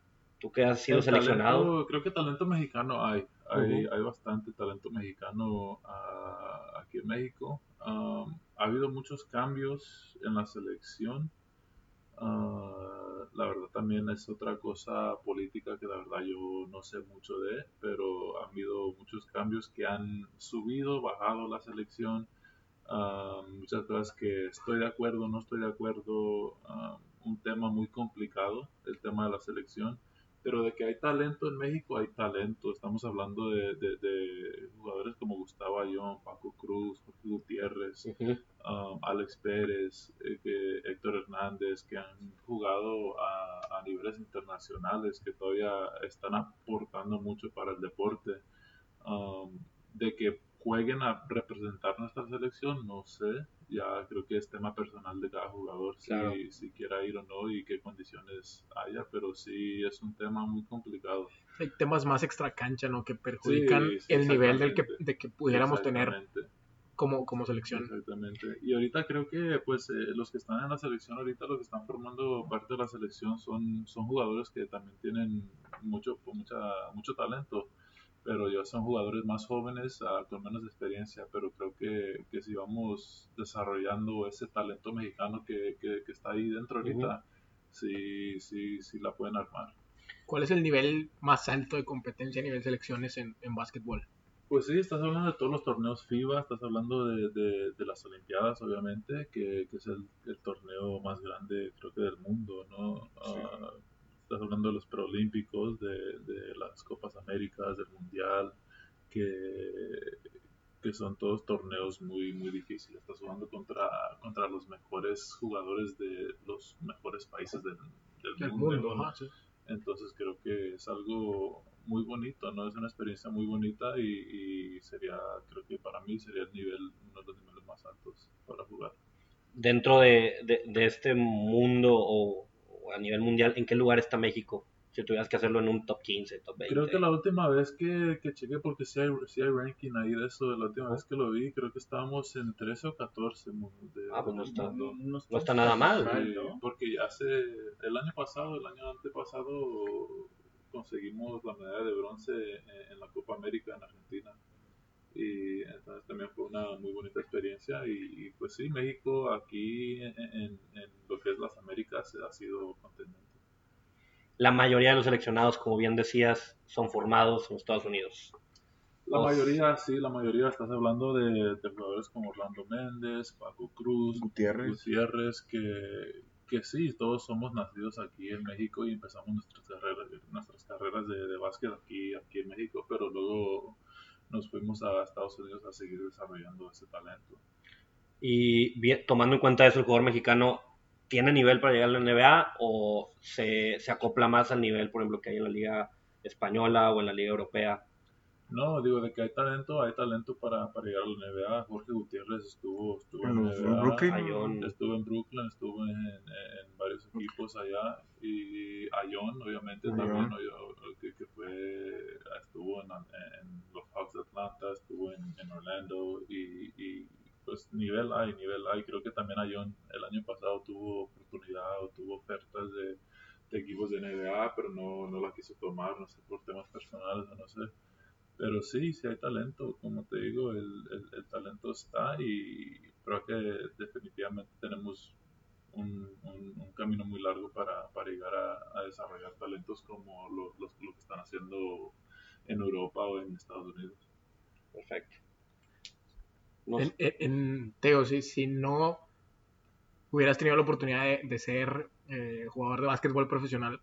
¿Tú que has sido
El
seleccionado?
talento, creo que talento mexicano hay. Hay, hay bastante talento mexicano ah, aquí en México. Um, ha habido muchos cambios en la selección. Ah, la verdad también es otra cosa política que la verdad yo no sé mucho de, pero ha habido muchos cambios que han subido, bajado la selección. Ah, muchas cosas que estoy de acuerdo, no estoy de acuerdo. un tema muy complicado, el tema de la selección pero de que hay talento en México, hay talento. Estamos hablando de, de- de jugadores como Gustavo Ayón, Paco Cruz, Jorge Gutiérrez, um, Alex Pérez, eh, que Héctor Hernández, que han jugado a, a niveles internacionales, que todavía están aportando mucho para el deporte. Um, de que jueguen a representar nuestra selección, no sé. Ya creo que es tema personal de cada jugador si,
Claro.
si quiera ir o no y qué condiciones haya, pero sí es un tema muy complicado.
Hay temas más extra cancha, ¿no? Que perjudican
Sí, sí,
el nivel del que, de que pudiéramos tener como, como selección.
Exactamente. Y ahorita creo que pues eh, los que están en la selección ahorita, los que están formando parte de la selección son, son jugadores que también tienen mucho, mucha, mucho talento, pero ya son jugadores más jóvenes, ah, con menos experiencia, pero creo que, que si vamos desarrollando ese talento mexicano que, que, que está ahí dentro ahorita, sí, sí, sí la pueden armar.
¿Cuál es el nivel más alto de competencia a nivel selecciones en, en básquetbol?
Pues sí, estás hablando de todos los torneos FIBA, estás hablando de, de, de las Olimpiadas, obviamente, que, que es el, el torneo más grande, creo que del mundo, ¿no? Ah, estás hablando de los preolímpicos, de, de las Copas Américas, del Mundial, que, que son todos torneos muy, muy difíciles. Estás jugando contra, contra los mejores jugadores de los mejores países del, mundo. Entonces creo que es algo muy bonito, ¿no? Es una experiencia muy bonita y, y sería, creo que para mí sería el nivel, uno de los niveles más altos para jugar.
Dentro de, de- de este mundo o, o a nivel mundial, ¿en qué lugar está México? Si tuvieras que hacerlo en un top 15, top 20.
Creo que la última vez que, que chequé, porque si hay, sí hay ranking ahí de eso, la última vez que lo vi, creo que estábamos en 13 o 14. mu- De,
Ah, pues no está-
mundo.
no está nada mal.
Sí, porque hace el año pasado, el año antepasado, conseguimos la medalla de bronce en, en la Copa América en Argentina. Y entonces también fue una muy bonita experiencia. Y, y, pues sí, México aquí en, en- en lo que es Américas ha sido contendente.
La mayoría de los seleccionados, como bien decías, son formados en Estados Unidos.
La
Uf.
mayoría, sí, la mayoría estás hablando de, de jugadores como Orlando Méndez, Paco Cruz,
Gutiérrez.
Gutiérrez, que, que sí, todos somos nacidos aquí en México y empezamos nuestras carreras, nuestras carreras de, de básquet aquí, aquí en México, pero luego nos fuimos a Estados Unidos a seguir desarrollando ese talento.
Y bien- tomando en cuenta eso, el jugador mexicano tiene nivel para llegar a la NBA o se, se acopla más al nivel, por ejemplo, que hay en la Liga Española o en la Liga Europea.
No, digo, de que hay talento, hay talento para, para llegar a la NBA. Jorge Gutiérrez estuvo, estuvo en la NBA.
Brooklyn.
Ayón.
Estuvo en Brooklyn, estuvo en, en varios equipos allá. Y Ayon, obviamente,
Ayón.
también, ¿no? Yo- que, que fue, estuvo en, en los Hawks de Atlanta, estuvo en, en Orlando. Y, y, pues nivel hay, nivel hay. Creo que también Ayon el año pasado tuvo oportunidad o tuvo ofertas de, de equipos de NBA, pero no, no la quiso tomar, no sé, por temas personales o no sé. Pero sí, sí hay talento, como te digo, el, el, talento está y creo que definitivamente tenemos un, un, camino muy largo para, para llegar a, a desarrollar talentos como lo, los, lo que están haciendo en Europa o en Estados Unidos.
Perfecto. No
En, en- en- Teo, si, si no hubieras tenido la oportunidad de, de ser eh, jugador de básquetbol profesional,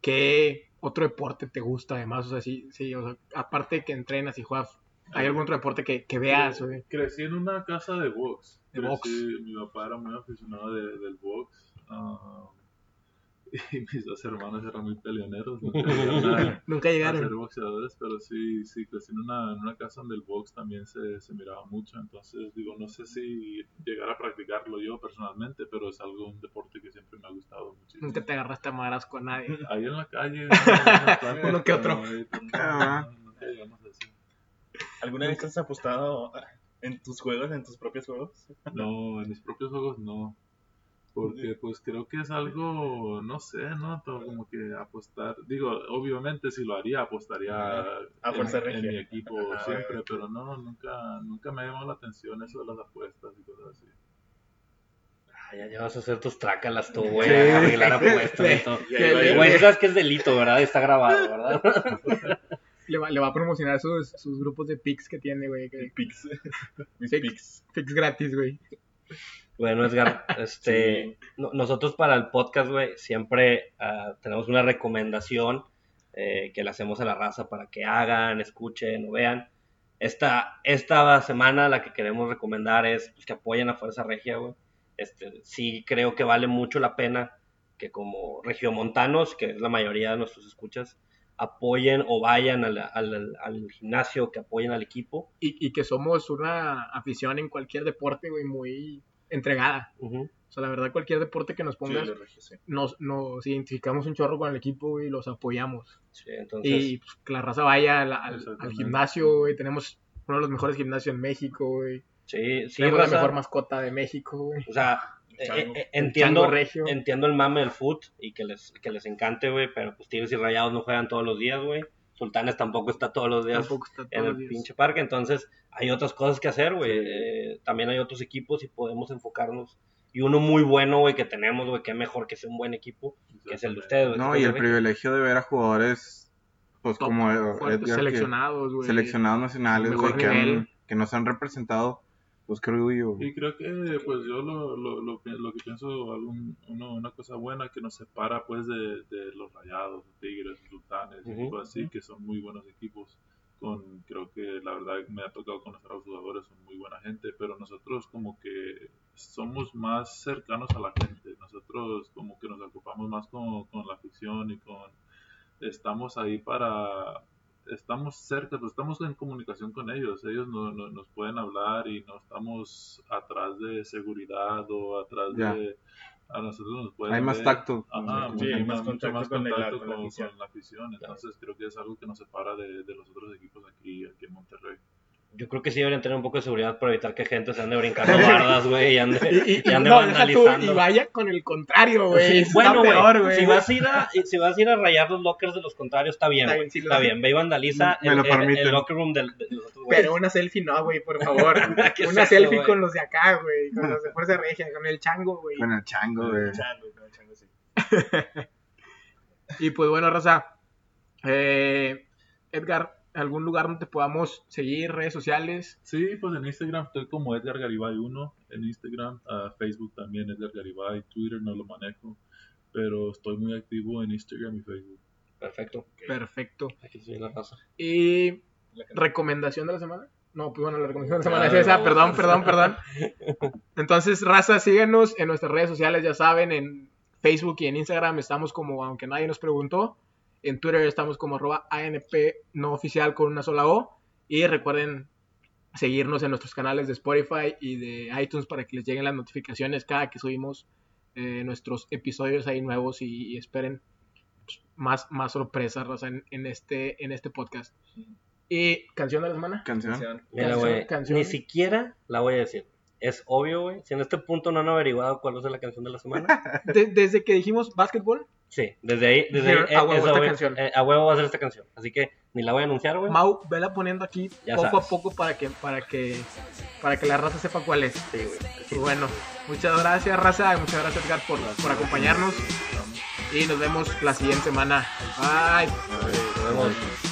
¿qué otro deporte te gusta además? O sea, sí, sí, o sea, aparte de que entrenas y juegas, ¿hay algún otro deporte que, que veas? güey?
Crecí en una casa de box.
De
Crecí-
box.
Mi papá era muy aficionado de- del box. ah, *laughs* y mis dos hermanos eran muy peleoneros. Nunca llegaron a-
Nunca
a ser boxeadores, pero sí, sí, crecí en una, en una casa donde el box también se, se miraba mucho, entonces digo, no sé si llegar a practicarlo yo personalmente, pero es algo, un deporte que siempre me ha gustado muchísimo.
Nunca te agarraste a madras con nadie. *laughs*
Ahí en la calle, no, no, no,
Uno que otro.
ahí tampoco,
Ah.
no, nunca llegamos así.
¿Alguna vez has apostado en tus juegos, en tus propios juegos?
No, en mis propios juegos no. Porque pues creo que es algo, no sé, ¿no? Todo como que apostar, digo, obviamente si lo haría apostaría
A fuerza
en, mi equipo siempre, pero no, nunca, nunca me ha llamado la atención eso de las apuestas y cosas así.
Ah, ya, ya vas a hacer tus trácalas tú, güey, a arreglar apuestas y todo. Güey, sabes que es delito, ¿verdad? Está grabado, ¿verdad?
Le va, le va a promocionar sus, sus grupos de pics que tiene, güey. que-
Pix. Mis
Pics. Pics gratis, güey.
Bueno, Edgar, *laughs* este, no- nosotros para el podcast, güey, siempre ah, tenemos una recomendación eh, que le hacemos a la raza para que hagan, escuchen o vean. esta, esta semana la que queremos recomendar es pues, que apoyen a Fuerza Regia, güey. Este, sí creo que vale mucho la pena que como regiomontanos, que es la mayoría de nuestros escuchas, apoyen o vayan al, al- al gimnasio, que apoyen al equipo.
Y, y que somos una afición en cualquier deporte, güey, muy entregada. O sea, la verdad, cualquier deporte que nos pongas,
de regio, sí.
nos, nos identificamos un chorro con el equipo y los apoyamos.
Sí, entonces,
Y pues, que la raza vaya al, al- al gimnasio, güey. Tenemos uno de los mejores gimnasios en México, güey.
sí, sí,
Tenemos la
raza,
mejor mascota de México, güey.
O sea, eh,
Chango.
eh, entiendo,
regio.
entiendo el mame del foot y que les, que les encante, güey, pero pues Tigres y Rayados no juegan todos los días, güey. Sultanes tampoco está todos los días en el
días.
pinche parque, entonces hay otras cosas que hacer, güey. Eh, también hay otros equipos y podemos enfocarnos. Y uno muy bueno, güey, que tenemos, güey, que mejor que sea un buen equipo, que es el de ustedes, güey.
No, y
es
el privilegio de ver a jugadores, pues
Top,
como
Fuertes,
Edgar, que-
seleccionados, güey.
seleccionados nacionales, güey, que, que nos han representado, pues orgullo. güey.
Y creo que, pues yo lo, lo, lo, lo que pienso, algún, uno, una cosa buena que nos separa, pues, de, de los Rayados, Tigres, Sultanes, y
Ujú.
cosas así, que son muy buenos equipos. Con, creo que la verdad me ha tocado conocer a los jugadores, son muy buena gente, pero nosotros como que somos más cercanos a la gente. Nosotros como que nos ocupamos más con, con la afición y con... Estamos ahí para estamos cerca, pues, estamos en comunicación con ellos, ellos no, no- nos pueden hablar y no estamos atrás de seguridad o atrás de... A nosotros nos pueden
Hay más
ver.
tacto.
Ajá,
Sí,
mucho
hay más
mucho
contacto
más
con
contacto
con la afición.
Entonces creo que es algo que nos separa de, de los otros equipos aquí, aquí en Monterrey.
Yo creo que sí deberían tener un poco de seguridad para evitar que gente se ande brincando *laughs* bardas, güey, y ande,
Y, y-
y ande
no, deja tú,
vandalizando.
y vaya con el contrario, güey.
Sí,
Está
bueno,
peor,
güey. Si vas a ir a, si vas a ir a rayar los lockers de los contrarios, está bien,
Está
güey.
bien, sí,
Está
lo-
bien, ve y vandaliza
Me
el, el- el locker room del, de los otros.
Pero una selfie no, güey, por favor. *laughs*
¿Qué es
una
eso,
selfie con los de acá, güey. Con los de Fuerza Regia, con el chango, güey.
Con el chango, güey.
Chango, con chango, sí. *laughs*
Y pues bueno, Raza. eh, Edgar, ¿algún lugar donde te podamos seguir? Redes sociales.
Sí, pues en Instagram estoy como Edgar Garibay 1, en Instagram, ah, Facebook también Edgar Garibay, Twitter no lo manejo, pero estoy muy activo en Instagram y Facebook.
Perfecto.
Perfecto.
Aquí sí la raza.
¿Y recomendación de la semana? No, pues bueno, la recomendación de la semana
Claro.
es esa. Perdón, perdón, perdón. *laughs* Entonces, Raza, síguenos en nuestras redes sociales, ya saben, en Facebook y en Instagram estamos como, aunque nadie nos preguntó. En Twitter estamos como arroba ANP no oficial con una sola O. Y recuerden seguirnos en nuestros canales de Spotify y de iTunes para que les lleguen las notificaciones cada que subimos eh, nuestros episodios ahí nuevos y, y esperen pues, más, más sorpresas, Raza, en, en este, en este podcast. Y canción de la semana.
Canción.
Canción.
Mira, güey,
canción.
ni siquiera la voy a decir. Es obvio, güey. Si en este punto no han averiguado cuál va a ser la canción de la semana, *laughs*
De- desde que dijimos básquetbol,
sí, desde ahí, desde
Dijeron,
ahí,
a huevo esta canción.
eh, a huevo va a ser esta canción. Así que ni la voy a anunciar, güey.
Mau, vela poniendo aquí
Ya
poco
sabes.
a poco para que, para que, para que la raza sepa cuál es.
Sí, güey.
Y bueno, muchas gracias raza, y muchas gracias Edgar por, por acompañarnos y nos vemos la siguiente semana. Bye.
Nos vemos.